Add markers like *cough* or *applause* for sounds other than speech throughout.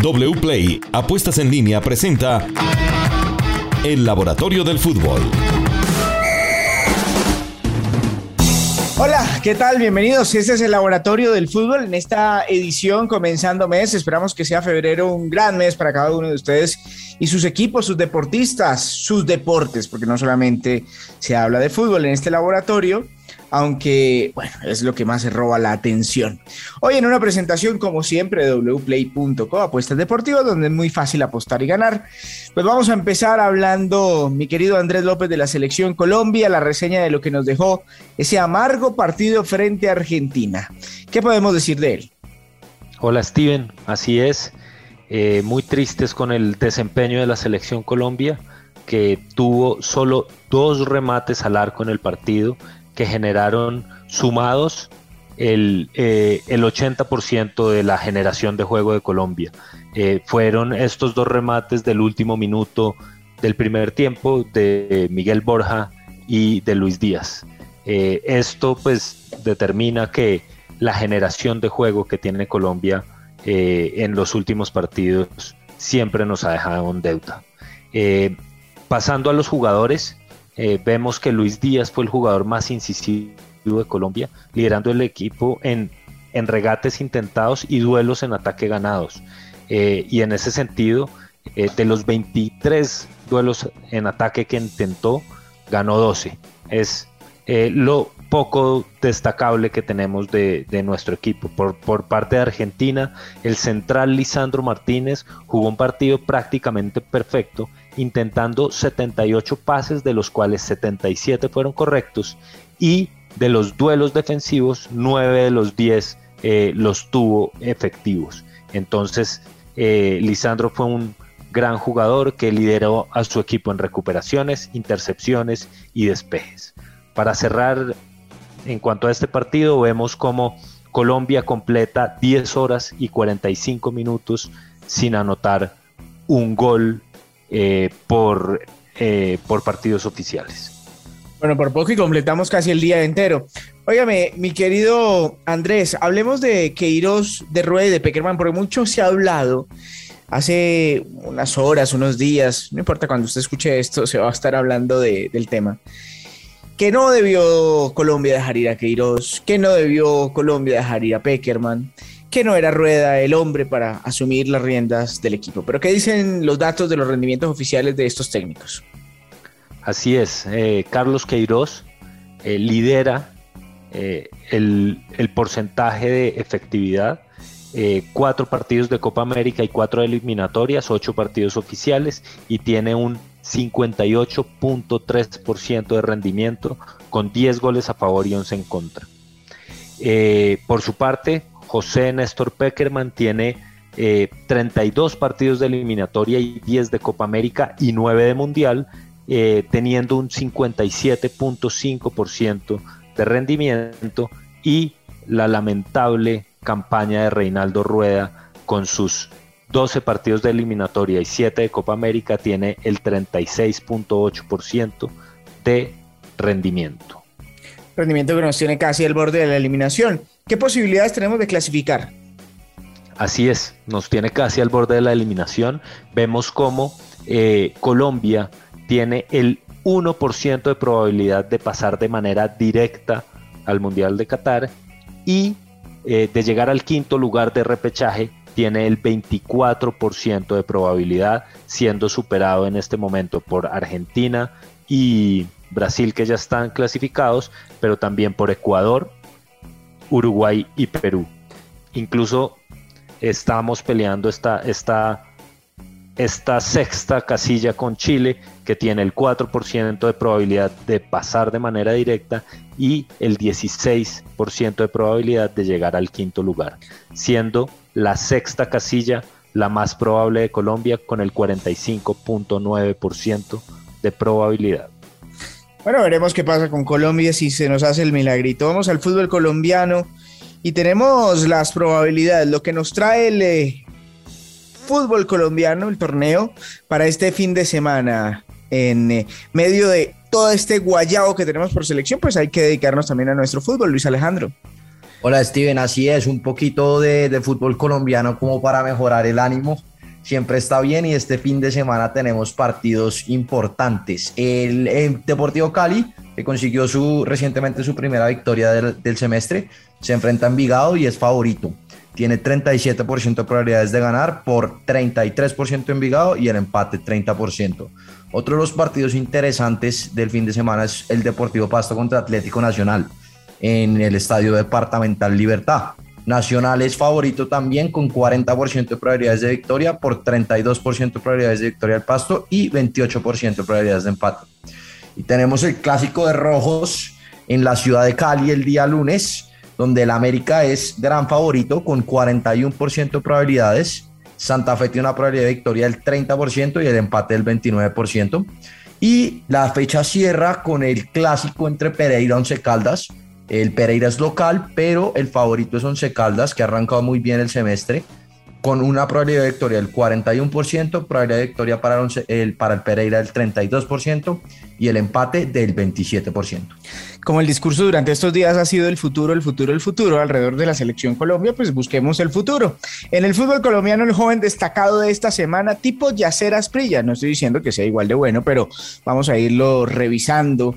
WPLAY Apuestas en línea presenta El Laboratorio del Fútbol. Hola, ¿qué tal? Bienvenidos. Este es el Laboratorio del Fútbol. En esta edición, comenzando mes, esperamos que sea febrero un gran mes para cada uno de ustedes y sus equipos, sus deportistas, sus deportes, porque no solamente se habla de fútbol en este laboratorio, aunque, bueno, es lo que más se roba la atención. Hoy en una presentación, como siempre, de wplay.co, apuestas deportivas, donde es muy fácil apostar y ganar. Pues vamos a empezar hablando, mi querido Andrés López, de la selección Colombia, la reseña de lo que nos dejó ese amargo partido frente a Argentina. ¿Qué podemos decir de él? Hola Steven, así es. Eh, muy tristes con el desempeño de la selección Colombia, que tuvo solo dos remates al arco en el partido que generaron sumados el, eh, el 80% de la generación de juego de Colombia. Eh, fueron estos dos remates del último minuto del primer tiempo de Miguel Borja y de Luis Díaz. Eh, esto pues determina que la generación de juego que tiene Colombia en los últimos partidos siempre nos ha dejado en deuda. pasando a los jugadores, eh, vemos que Luis Díaz fue el jugador más incisivo de Colombia, liderando el equipo en, regates intentados y duelos en ataque ganados. Eh, y en ese sentido, eh, de los 23 duelos en ataque que intentó, ganó 12. Es lo poco destacable que tenemos de, nuestro equipo. Por, por, parte de Argentina, el central Lisandro Martínez jugó un partido prácticamente perfecto intentando 78 pases, de los cuales 77 fueron correctos, y de los duelos defensivos, 9 de los 10 eh, los tuvo efectivos. Entonces, eh, Lisandro fue un gran jugador que lideró a su equipo en recuperaciones, intercepciones y despejes. Para cerrar, en cuanto a este partido, vemos como Colombia completa 10 horas y 45 minutos sin anotar un gol eh, por, eh, por partidos oficiales. Bueno, por poco y completamos casi el día entero. Óigame, mi querido Andrés, hablemos de Queiroz, de Rueda y de Peckerman, porque mucho se ha hablado hace unas horas, unos días, no importa cuando usted escuche esto, se va a estar hablando del tema. Que no debió Colombia dejar ir a Queiroz, que no debió Colombia dejar ir a Peckerman, que no era Rueda el hombre para asumir las riendas del equipo. Pero ¿qué dicen los datos de los rendimientos oficiales de estos técnicos? Así es, eh, Carlos Queiroz eh, lidera eh, el, porcentaje de efectividad, cuatro partidos de Copa América y cuatro eliminatorias, ocho partidos oficiales y tiene un 58.3% de rendimiento con 10 goles a favor y 11 en contra. por su parte, José Néstor Peckerman tiene 32 eh, partidos de eliminatoria y 10 de Copa América y 9 de Mundial, eh, teniendo un 57.5% de rendimiento y la lamentable campaña de Reinaldo Rueda con sus 12 partidos de eliminatoria y 7 de Copa América tiene el 36.8% de rendimiento. Rendimiento que nos tiene casi el borde de la eliminación. ¿Qué posibilidades tenemos de clasificar? Así es, nos tiene casi al borde de la eliminación. Vemos cómo eh, Colombia tiene el 1% de probabilidad de pasar de manera directa al Mundial de Qatar y eh, de llegar al quinto lugar de repechaje tiene el 24% de probabilidad, siendo superado en este momento por Argentina y Brasil que ya están clasificados, pero también por Ecuador, Uruguay y Perú. Incluso estamos peleando esta, esta, esta sexta casilla con Chile, que tiene el 4% de probabilidad de pasar de manera directa y el 16% de probabilidad de llegar al quinto lugar, siendo la sexta casilla la más probable de Colombia con el 45.9% de probabilidad. Bueno, veremos qué pasa con Colombia si se nos hace el milagrito. Vamos al fútbol colombiano y tenemos las probabilidades, lo que nos trae el eh, fútbol colombiano, el torneo, para este fin de semana. En eh, medio de todo este guayabo que tenemos por selección, pues hay que dedicarnos también a nuestro fútbol, Luis Alejandro. Hola Steven, así es, un poquito de fútbol colombiano como para mejorar el ánimo siempre está bien y este fin de semana tenemos partidos importantes. El, Deportivo Cali, que consiguió su, recientemente su primera victoria del, semestre, se enfrenta a Envigado y es favorito tiene 37% de probabilidades de ganar por 33% Envigado y el empate 30%. Otro de los partidos interesantes del fin de semana es el Deportivo Pasto contra Atlético Nacional en el Estadio Departamental Libertad. Nacional es favorito también con 40% de probabilidades de victoria por 32% de probabilidades de victoria al Pasto y 28% de probabilidades de empate. Y tenemos el clásico de rojos en la ciudad de Cali el día lunes donde el América es gran favorito con 41% de probabilidades. Santa Fe tiene una probabilidad de victoria del 30% y el empate del 29%. Y la fecha cierra con el clásico entre Pereira y Once Caldas. El Pereira es local, pero el favorito es Once Caldas, que ha arrancado muy bien el semestre, con una probabilidad de victoria del 41%, probabilidad de victoria para el, Pereira del 32% y el empate del 27% como el discurso durante estos días ha sido el futuro, el futuro, el futuro alrededor de la selección Colombia, pues busquemos el futuro. En el fútbol colombiano, el joven destacado de esta semana, tipo Yacer Asprilla, no estoy diciendo que sea igual de bueno, pero vamos a irlo revisando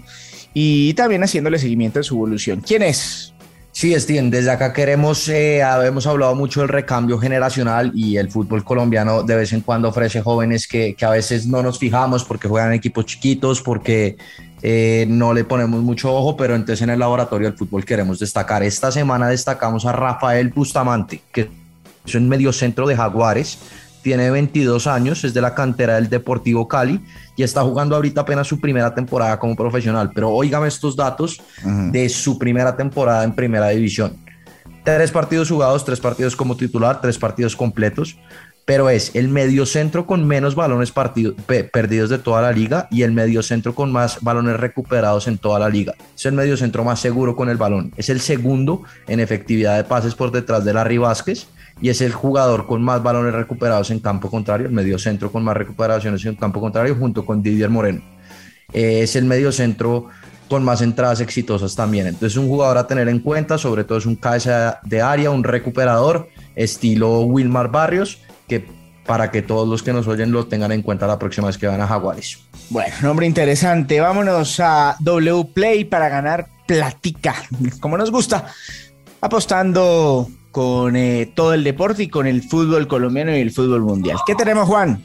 y también haciéndole seguimiento de su evolución. ¿Quién es? Sí, Steven, desde acá queremos, eh, hemos hablado mucho del recambio generacional y el fútbol colombiano de vez en cuando ofrece jóvenes que, que a veces no nos fijamos porque juegan en equipos chiquitos, porque eh, no le ponemos mucho ojo, pero entonces en el laboratorio del fútbol queremos destacar. Esta semana destacamos a Rafael Bustamante, que es un mediocentro de Jaguares, tiene 22 años, es de la cantera del Deportivo Cali y está jugando ahorita apenas su primera temporada como profesional. Pero óigame estos datos de su primera temporada en primera división. Tres partidos jugados, tres partidos como titular, tres partidos completos pero es el mediocentro con menos balones perdidos de toda la liga y el mediocentro con más balones recuperados en toda la liga. Es el mediocentro más seguro con el balón. Es el segundo en efectividad de pases por detrás de Larry Vázquez y es el jugador con más balones recuperados en campo contrario, el mediocentro con más recuperaciones en campo contrario junto con Didier Moreno. Es el mediocentro con más entradas exitosas también. Entonces, un jugador a tener en cuenta, sobre todo es un cabeza de área, un recuperador, estilo Wilmar Barrios, que para que todos los que nos oyen lo tengan en cuenta la próxima vez que van a Jaguares. Bueno, nombre interesante. Vámonos a W Play para ganar platica, como nos gusta, apostando con eh, todo el deporte y con el fútbol colombiano y el fútbol mundial. ¿Qué tenemos, Juan?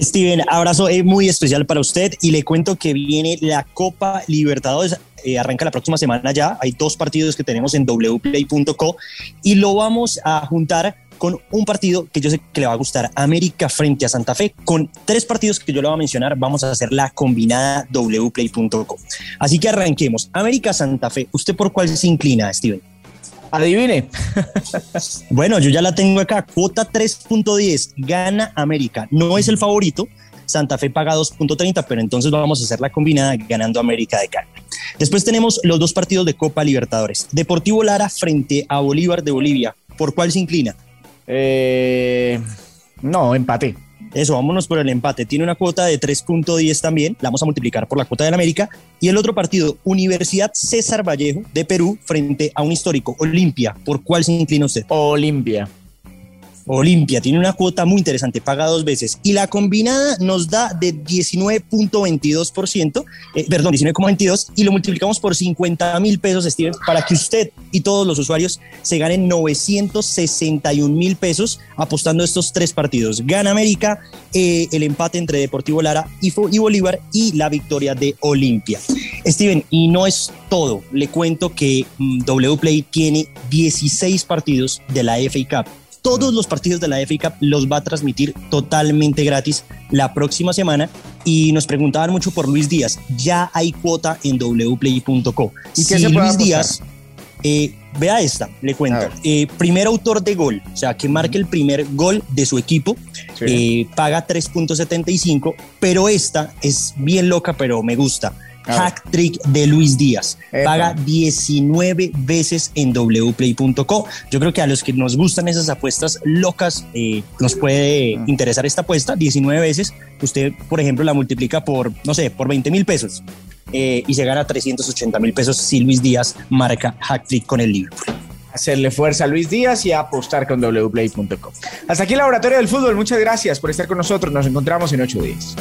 Steven, abrazo eh, muy especial para usted y le cuento que viene la Copa Libertadores. Eh, arranca la próxima semana ya. Hay dos partidos que tenemos en wplay.co y lo vamos a juntar con un partido que yo sé que le va a gustar, América frente a Santa Fe, con tres partidos que yo le voy a mencionar, vamos a hacer la combinada wplay.com. Así que arranquemos. América Santa Fe, ¿usted por cuál se inclina, Steven? Adivine. *laughs* bueno, yo ya la tengo acá, cuota 3.10, gana América, no es el favorito, Santa Fe paga 2.30, pero entonces vamos a hacer la combinada ganando América de Cali. Después tenemos los dos partidos de Copa Libertadores. Deportivo Lara frente a Bolívar de Bolivia. ¿Por cuál se inclina? Eh, no, empate. Eso, vámonos por el empate. Tiene una cuota de 3.10 también. La vamos a multiplicar por la cuota del América. Y el otro partido, Universidad César Vallejo de Perú frente a un histórico, Olimpia. ¿Por cuál se inclina usted? Olimpia. Olimpia tiene una cuota muy interesante, paga dos veces y la combinada nos da de 19.22%, eh, perdón, 19.22 y lo multiplicamos por 50 mil pesos, Steven, para que usted y todos los usuarios se ganen 961 mil pesos apostando estos tres partidos. Gana América, eh, el empate entre Deportivo Lara y, Bolívar y la victoria de Olimpia. Steven, y no es todo, le cuento que mm, W Play tiene 16 partidos de la FA Cup todos los partidos de la FA Cup los va a transmitir totalmente gratis la próxima semana. Y nos preguntaban mucho por Luis Díaz. Ya hay cuota en wplay.co. ¿Y si Luis Díaz, eh, vea esta, le cuento. Eh, primer autor de gol, o sea, que marque el primer gol de su equipo, eh, paga 3.75, pero esta es bien loca, pero me gusta hack trick de Luis Díaz. Paga 19 veces en wplay.co. Yo creo que a los que nos gustan esas apuestas locas eh, nos puede mm. interesar esta apuesta. 19 veces. Usted, por ejemplo, la multiplica por, no sé, por 20 mil pesos. Eh, y se gana 380 mil pesos si Luis Díaz marca hack trick con el Liverpool. Hacerle fuerza a Luis Díaz y a apostar con wplay.com. Hasta aquí el Laboratorio del Fútbol. Muchas gracias por estar con nosotros. Nos encontramos en ocho días.